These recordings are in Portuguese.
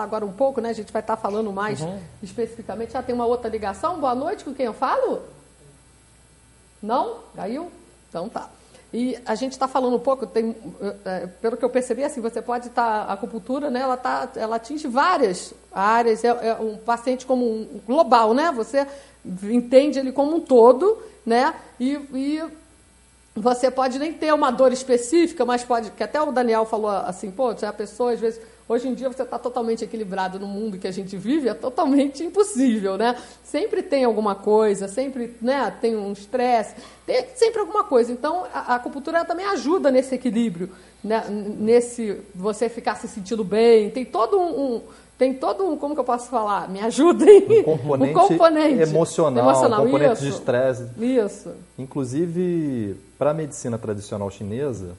Falar agora um pouco, né? A gente vai estar falando mais uhum. especificamente. Já tem uma outra ligação. Boa noite, com quem eu falo? Não? Caiu? Então tá. E a gente está falando um pouco, tem, é, pelo que eu percebi, assim, você pode estar, tá, a acupuntura, né, ela, tá, ela atinge várias áreas, é, é, um paciente como um global, né, você entende ele como um todo, né, e, e você pode nem ter uma dor específica, mas pode, que até o Daniel falou assim, pô, a pessoa às vezes Hoje em dia você está totalmente equilibrado no mundo que a gente vive, é totalmente impossível, né? Sempre tem alguma coisa, sempre né, tem um estresse, tem sempre alguma coisa. Então a, a acupuntura também ajuda nesse equilíbrio, né? nesse você ficar se sentindo bem. Tem todo um, um tem todo um, como que eu posso falar? Me ajudem. Um componente, um componente emocional, emocional, um componente isso, de estresse. Isso. Inclusive, para a medicina tradicional chinesa,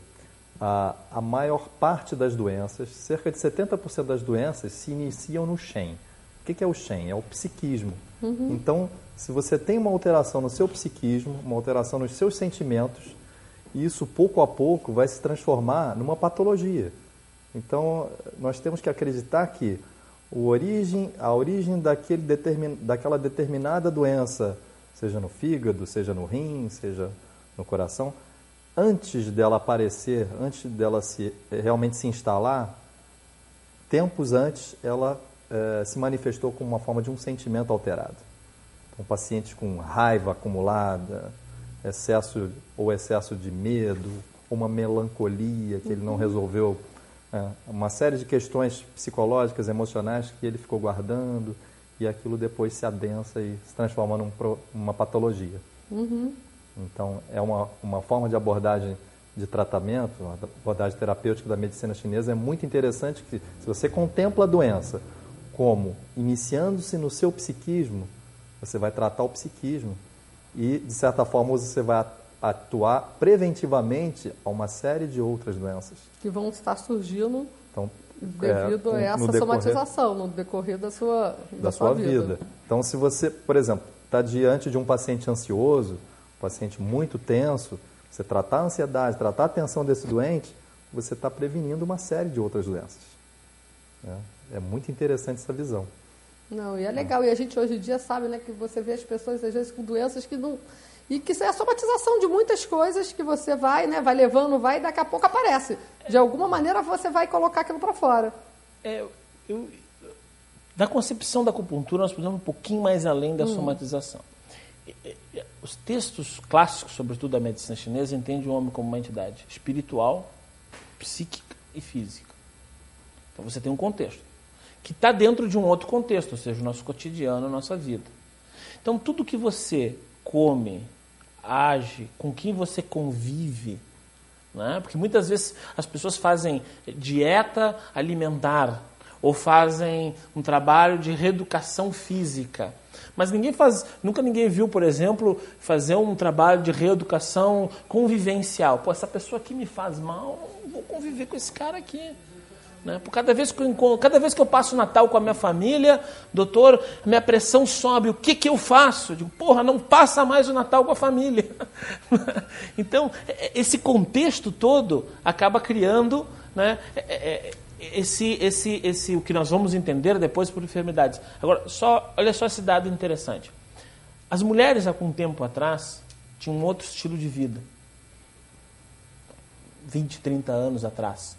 a, a maior parte das doenças, cerca de 70% das doenças, se iniciam no Shen. O que, que é o Shen? É o psiquismo. Uhum. Então, se você tem uma alteração no seu psiquismo, uma alteração nos seus sentimentos, isso pouco a pouco vai se transformar numa patologia. Então, nós temos que acreditar que o origem, a origem daquele determin, daquela determinada doença, seja no fígado, seja no rim, seja no coração, antes dela aparecer, antes dela se, realmente se instalar, tempos antes ela eh, se manifestou como uma forma de um sentimento alterado. Então, pacientes com raiva acumulada, excesso ou excesso de medo, uma melancolia que ele não resolveu, é, uma série de questões psicológicas, emocionais que ele ficou guardando e aquilo depois se adensa e se transforma numa patologia. Uhum. Então, é uma, uma forma de abordagem de tratamento, uma abordagem terapêutica da medicina chinesa, é muito interessante que, se você contempla a doença como iniciando-se no seu psiquismo, você vai tratar o psiquismo e, de certa forma, você vai atuar preventivamente a uma série de outras doenças. Que vão estar surgindo então, devido é, a essa decorrer, somatização no decorrer da sua, da, da sua, sua vida. vida. Então, se você, por exemplo, está diante de um paciente ansioso, paciente muito tenso, você tratar a ansiedade, tratar a tensão desse doente, você está prevenindo uma série de outras doenças. É, é muito interessante essa visão. Não, e é legal. E a gente hoje em dia sabe né, que você vê as pessoas, às vezes, com doenças que não. E que isso é a somatização de muitas coisas que você vai, né, vai levando, vai e daqui a pouco aparece. De alguma maneira você vai colocar aquilo para fora. É, eu, da concepção da acupuntura, nós podemos um pouquinho mais além da hum. somatização os textos clássicos, sobretudo da medicina chinesa, entendem o homem como uma entidade espiritual, psíquica e física. Então você tem um contexto que está dentro de um outro contexto, ou seja, o nosso cotidiano, a nossa vida. Então tudo que você come, age, com quem você convive, né? porque muitas vezes as pessoas fazem dieta alimentar ou fazem um trabalho de reeducação física mas ninguém faz, nunca ninguém viu, por exemplo, fazer um trabalho de reeducação convivencial. Pô, essa pessoa aqui me faz mal, vou conviver com esse cara aqui. Né? Por cada vez, que eu, cada vez que eu passo o Natal com a minha família, doutor, minha pressão sobe. O que, que eu faço? Eu digo, porra, não passa mais o Natal com a família. então, é, é, esse contexto todo acaba criando né, é, esse, esse, esse, o que nós vamos entender depois por enfermidades. Agora, só, olha só esse dado interessante. As mulheres, há algum tempo atrás, tinham um outro estilo de vida. 20, 30 anos atrás.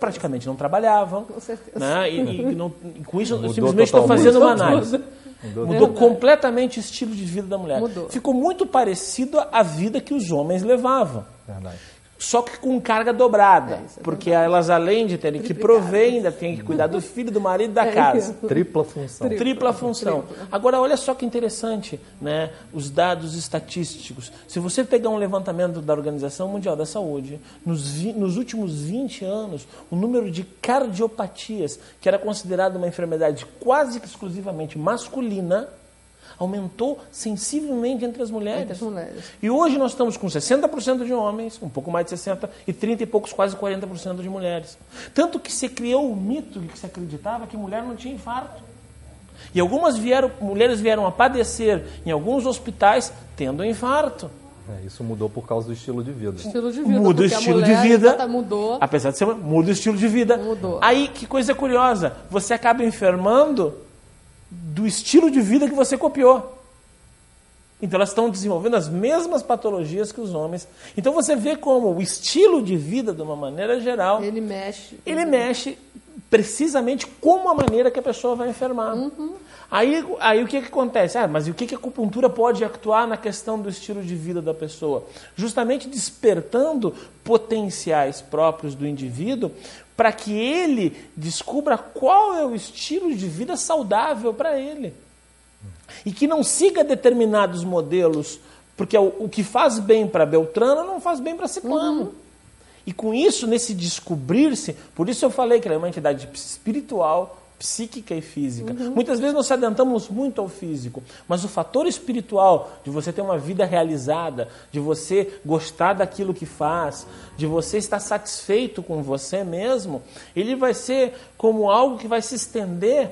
Praticamente não trabalhavam. Com certeza. Né? E, e, não, e com isso, eu simplesmente estou fazendo uma análise. Mudou, Mudou completamente o estilo de vida da mulher. Mudou. Ficou muito parecido à vida que os homens levavam. Verdade só que com carga dobrada. É, é porque elas, além de terem que prover, ainda têm que cuidar do filho, do marido e da é casa. Tripla função. Tripla, Tripla função. Tripla. Agora, olha só que interessante, né? os dados estatísticos. Se você pegar um levantamento da Organização Mundial da Saúde, nos, nos últimos 20 anos, o número de cardiopatias, que era considerada uma enfermidade quase exclusivamente masculina, aumentou sensivelmente entre as mulheres. Entre as mulheres. E hoje nós estamos com 60% de homens, um pouco mais de 60%, e 30 e poucos, quase 40% de mulheres. Tanto que se criou o mito de que se acreditava que mulher não tinha infarto. E algumas vieram, mulheres vieram a padecer em alguns hospitais tendo infarto. É, isso mudou por causa do estilo de vida. Estilo de vida. Muda o estilo de vida. exata, Mudou. Apesar de ser, muda o estilo de vida. Mudou. Aí, que coisa curiosa, você acaba enfermando do estilo de vida que você copiou. Então elas estão desenvolvendo as mesmas patologias que os homens. Então você vê como o estilo de vida, de uma maneira geral, Ele mexe. ele mexe precisamente com a maneira que a pessoa vai enfermar. Aí, aí o que, que acontece? Ah, mas o que, que a acupuntura pode atuar na questão do estilo de vida da pessoa? Justamente despertando potenciais próprios do indivíduo para que ele descubra qual é o estilo de vida saudável para ele. E que não siga determinados modelos, porque o, o que faz bem para Beltrano não faz bem para Ciclano. E com isso, nesse descobrir-se, por isso eu falei que ela é uma entidade espiritual, psíquica e física. Muitas vezes nós se adentramos muito ao físico, mas o fator espiritual de você ter uma vida realizada, de você gostar daquilo que faz, de você estar satisfeito com você mesmo, ele vai ser como algo que vai se estender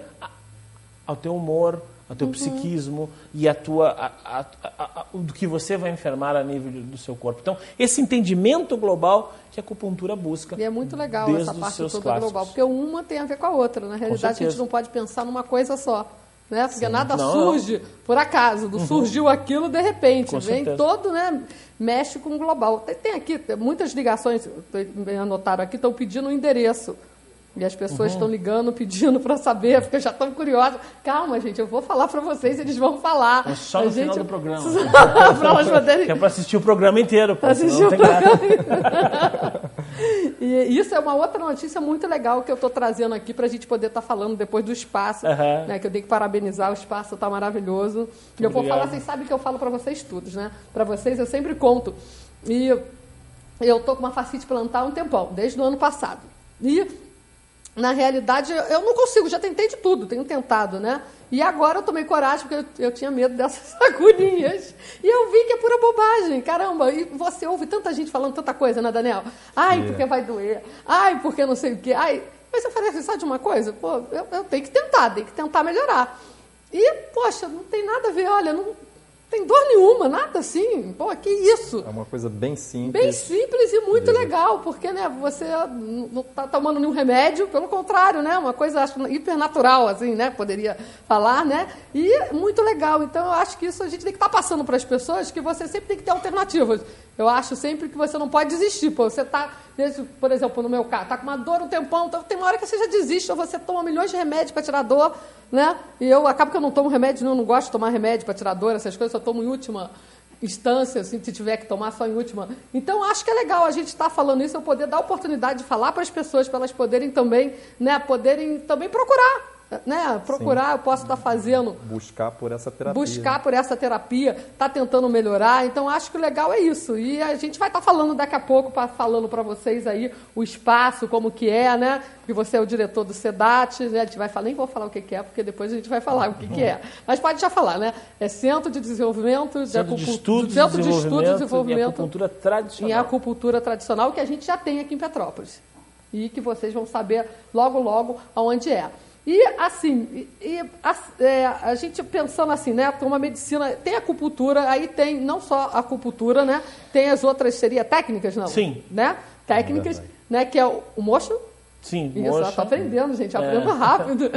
ao teu humor, ao teu psiquismo e a tua, a, a- a- do que você vai enfermar a nível do seu corpo. Então, esse entendimento global que a acupuntura busca. E é muito legal desde essa parte toda clássicos. global, porque uma tem a ver com a outra. Na realidade, a gente não pode pensar numa coisa só. Né? Porque nada Não, surge por acaso, não surgiu aquilo de repente. Com Vem certeza. todo, né? Mexe com o global. Tem, tem aqui tem muitas ligações, me anotaram aqui, estão pedindo o endereço. E as pessoas Uhum. estão ligando, pedindo para saber, porque já estão curiosas. Calma, gente, eu vou falar para vocês, eles vão falar. É só A no gente- final do programa. para elas poderem Que é para assistir o programa inteiro. pô, assistir o programa. e isso é uma outra notícia muito legal que eu estou trazendo aqui para a gente poder estar falando depois do espaço, Aham. né, que eu tenho que parabenizar, o espaço está maravilhoso. E eu vou Obrigado. falar, vocês sabem que eu falo para vocês todos, né? Para vocês eu sempre conto. E eu estou com uma facite plantar há um tempão, desde o ano passado. E na realidade, eu- não consigo, já tentei de tudo, tenho tentado, né? E agora eu tomei coragem, porque eu, eu tinha medo dessas agulhinhas. E eu vi que é pura bobagem, caramba. E você ouve tanta gente falando tanta coisa, né, Daniel? Ai, É. porque vai doer. Ai, porque não sei o quê. Ai, mas eu falei assim, sabe de uma coisa? Pô, eu, eu tenho que tentar, tenho que tentar melhorar. E, poxa, não tem nada a ver, olha, não tem dor nenhuma, nada assim. Pô, que isso? É uma coisa bem simples. Bem simples e muito legal, porque né, você não está tomando nenhum remédio, pelo contrário, né? Uma coisa acho, hipernatural, assim, né? Poderia falar, né? E muito legal. Então eu acho que isso a gente tem que estar passando para as pessoas que você sempre tem que ter alternativas. Eu acho sempre que você não pode desistir. Pô, você está, por exemplo, no meu caso, está com uma dor um tempão, então tem uma hora que você já desiste, ou você toma milhões de remédios para tirar dor, né? E eu acabo que eu não tomo remédio, não, gosto de tomar remédio para tirar dor, essas coisas, eu tomo em última instância, assim, se tiver que tomar só em última. Então, acho que é legal a gente estar falando isso, eu poder dar oportunidade de falar para as pessoas, para elas poderem também, né, poderem também procurar, né, procurar, eu posso estar fazendo Buscar por essa terapia. buscar por essa terapia, tá tentando melhorar. Então acho que o legal é isso. E a gente vai estar falando daqui a pouco, pra, falando para vocês aí o espaço, como que é, né? Que você é o diretor do SEDAT, né? A gente vai falar, nem vou falar o que, que é, porque depois a gente vai falar o que, que é. Mas pode já falar, né? É Centro de Desenvolvimento de, Centro de Acupu- Estudos de Centro de Estudos de Desenvolvimento em Desenvolvimento Acupuntura em Tradicional. acupuntura tradicional que a gente já tem aqui em Petrópolis. E que vocês vão saber logo, logo aonde é. E assim, e, a, é, a gente pensando assim, né? Tem uma medicina, tem acupuntura, aí tem não só a acupuntura, né? Tem as outras, seria técnicas, não? Sim. Né? Técnicas, verdade. né? Que é o, o motion. Sim, Isso, mocha. tá aprendendo, gente, É. aprenda rápido.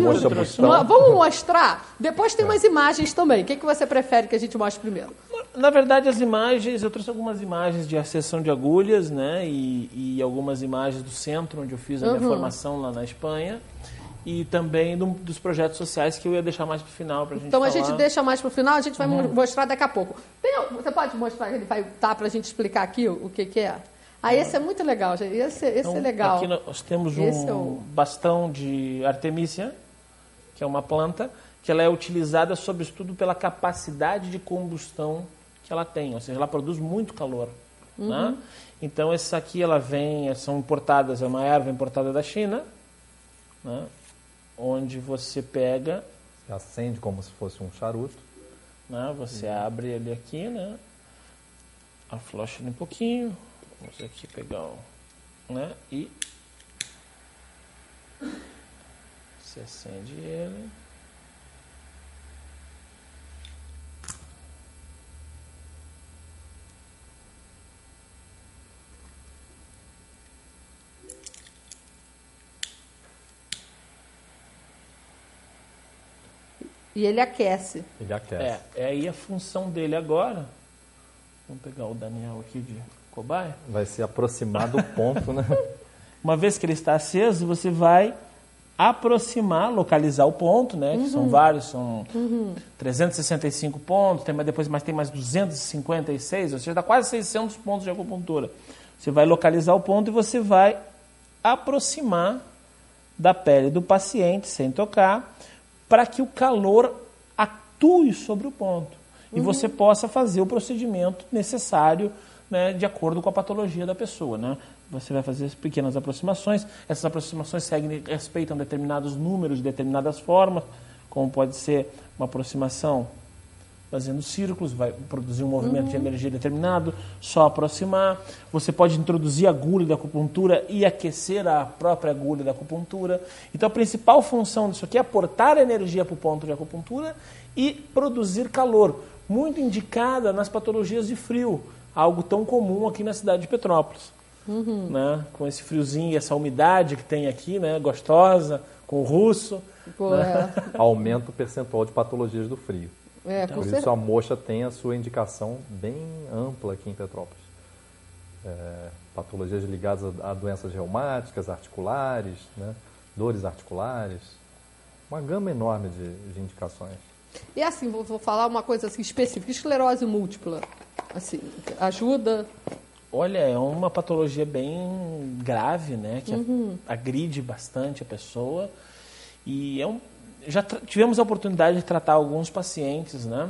Mocha Uma- bustão. Vamos mostrar? Depois tem umas imagens também. O que, que você prefere que a gente mostre primeiro? Na verdade, as imagens, eu trouxe algumas imagens de acessão de agulhas, né? E, e algumas imagens do centro onde eu fiz a minha Uhum. formação lá na Espanha. E também do- dos projetos sociais que eu ia deixar mais para o final para a gente Então a falar. gente deixa mais para o final, a gente vai Uhum. mo- mostrar daqui a pouco. Você pode mostrar, ele vai estar para a gente explicar aqui o, o que, que é? Ah, esse é muito legal, gente. Esse, esse Então, é legal. Aqui nós temos um é o- bastão de artemícia, que é uma planta, que ela é utilizada sobretudo pela capacidade de combustão que ela tem, ou seja, ela produz muito calor. Uhum. Né? Então, essa aqui ela vem, são importadas, é uma erva importada da China, né? Onde você pega, Você acende como se fosse um charuto. né? você abre ele aqui, né? aflocha ele um pouquinho, vamos aqui pegar o, né? e você acende ele. E ele aquece. Ele aquece. É, é aí a função dele agora. Vamos pegar o Daniel aqui de cobaia. Vai se aproximar do ponto, né? Uma vez que ele está aceso, você vai aproximar, localizar o ponto, né? Que são vários, são 365 pontos, tem, mais- depois mais, tem mais 256, ou seja, dá quase 600 pontos de acupuntura. Você vai localizar o ponto e você vai aproximar da pele do paciente, sem tocar, para que o calor atue sobre o ponto. E você possa fazer o procedimento necessário né, de acordo com a patologia da pessoa. Né? Você vai fazer pequenas aproximações. Essas aproximações seguem, respeitam determinados números, determinadas formas, como pode ser uma aproximação fazendo círculos, vai produzir um movimento de energia determinado, só aproximar. Você pode introduzir a agulha da acupuntura e aquecer a própria agulha da acupuntura. Então a principal função disso aqui é aportar energia para o ponto de acupuntura e produzir calor, muito indicada nas patologias de frio, algo tão comum aqui na cidade de Petrópolis. Né? Com esse friozinho e essa umidade que tem aqui, né? gostosa, com o russo. Pô, é, Aumenta o percentual de patologias do frio. É, com Por isso a moxa tem a sua indicação bem ampla aqui em Petrópolis. É, patologias ligadas a, a doenças reumáticas, articulares, né? dores articulares. Uma gama enorme de, de indicações. E assim, vou, vou falar uma coisa assim específica, esclerose múltipla. Assim, ajuda. Olha, é uma patologia bem grave, né? Que agride bastante a pessoa. E é um, já tivemos a oportunidade de tratar alguns pacientes, né?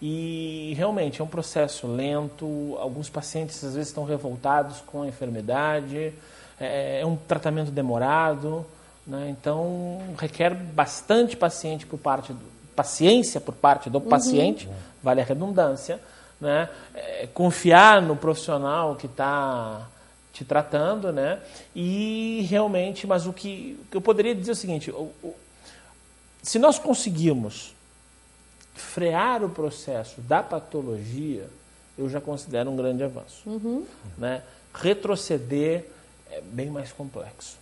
E realmente é um processo lento. Alguns pacientes às vezes estão revoltados com a enfermidade. É, é um tratamento demorado, né? Então requer bastante paciente por parte do, paciência por parte do paciente, vale a redundância, né? É, confiar no profissional que está te tratando, né? E realmente, mas o que, o que eu poderia dizer é o seguinte: o- o- se nós conseguirmos frear o processo da patologia, eu já considero um grande avanço. Né? Retroceder é bem mais complexo.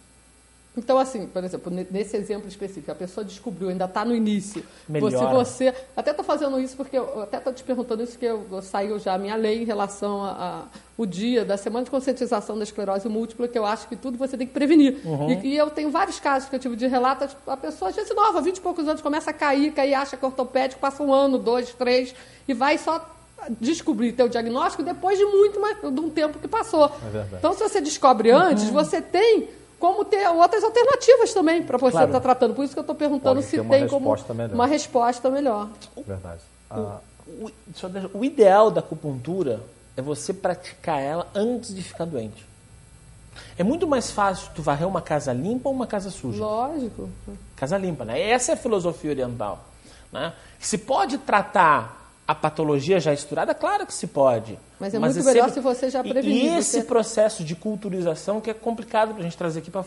Então, assim, por exemplo, ne- nesse exemplo específico, a pessoa descobriu, ainda está no início. Melhora. Você, você, até estou fazendo isso porque eu até estou te perguntando isso que eu, eu saiu já a minha lei em relação a, a- o dia da semana de conscientização da esclerose múltipla, que eu acho que tudo você tem que prevenir. E, e eu tenho vários casos que eu tive de relato, a pessoa às vezes nova, 20 e poucos anos, começa a cair, cair, acha que é ortopédico, passa um ano, dois, três, e vai só descobrir teu diagnóstico depois de muito mais, de um tempo que passou. É. Então, se você descobre antes, você tem como ter outras alternativas também para você Claro. estar tratando. Por isso que eu estou perguntando Pode se tem como resposta melhor. uma resposta melhor. Verdade. Ah, O, deixa- o ideal da acupuntura é você praticar ela antes de ficar doente. É muito mais fácil tu varrer uma casa limpa ou uma casa suja. Lógico. Casa limpa, né? Essa é a filosofia oriental. Né? Se pode tratar a patologia já estourada? Claro que se pode. Mas é muito melhor se você já prevenir, E esse você- processo de culturização que é complicado para a gente trazer aqui para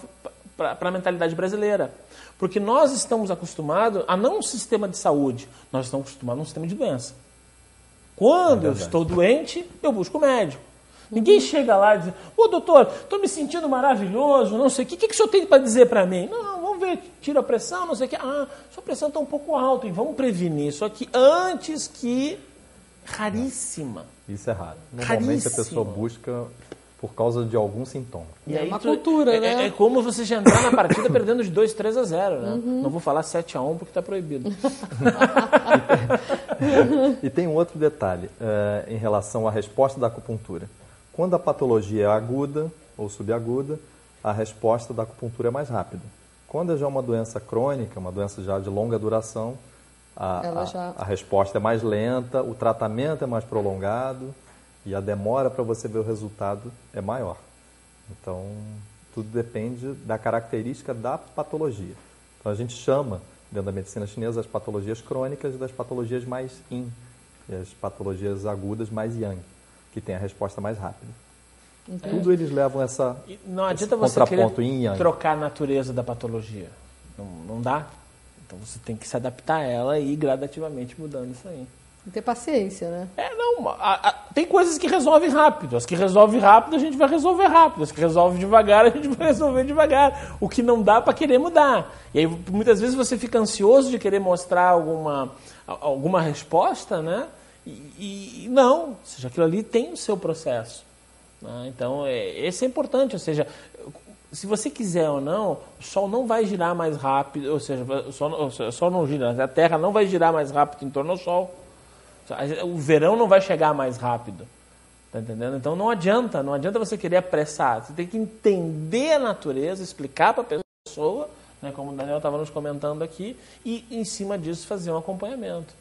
a mentalidade brasileira. Porque nós estamos acostumados a não um sistema de saúde, nós estamos acostumados a um sistema de doença. Quando É eu estou doente, eu busco o médico. Ninguém chega lá e diz, ô doutor, estou me sentindo maravilhoso, não sei o que, o que, que o senhor tem para dizer para mim? Não, vamos ver, tira a pressão, não sei o que. Ah, sua pressão está um pouco alta, e vamos prevenir isso aqui antes que. Raríssima. isso é raro. Normalmente a pessoa busca por causa de algum sintoma. E É aí uma tu- cultura, é, né? É, como você já entrar na partida perdendo de 2, 3 a 0, né? Não vou falar 7 a 1 porque está proibido. E tem um outro detalhe eh, em relação à resposta da acupuntura. Quando a patologia é aguda ou subaguda, a resposta da acupuntura é mais rápida. Quando é já uma doença crônica, uma doença já de longa duração, a, Ela a- já- a resposta é mais lenta, o tratamento é mais prolongado e a demora para você ver o resultado é maior. Então, tudo depende da característica da patologia. Então, a gente chama, dentro da medicina chinesa, as patologias crônicas das patologias mais yin e as patologias agudas mais yang, que tem a resposta mais rápida. Tudo eles levam essa, E não esse adianta você trocar a natureza da patologia. Não, não dá. Então você tem que se adaptar a ela e ir gradativamente mudando isso aí. Ter paciência, né? É, não. A, a, tem coisas que resolvem rápido. As que resolvem rápido, a gente vai resolver rápido. As que resolvem devagar, a gente vai resolver devagar. O que não dá para querer mudar. E aí, muitas vezes, você fica ansioso de querer mostrar alguma, alguma resposta, né? E, e não. Ou seja, aquilo ali tem o seu processo. Né? Então, é, esse é importante. Ou seja, se você quiser ou não, o Sol não vai girar mais rápido, ou seja, o Sol, o Sol não gira, a Terra não vai girar mais rápido em torno do Sol. O verão não vai chegar mais rápido. Tá entendendo? Então não adianta, não adianta você querer apressar. Você tem que entender a natureza, explicar para a pessoa, né, como o Daniel estava nos comentando aqui, e em cima disso fazer um acompanhamento.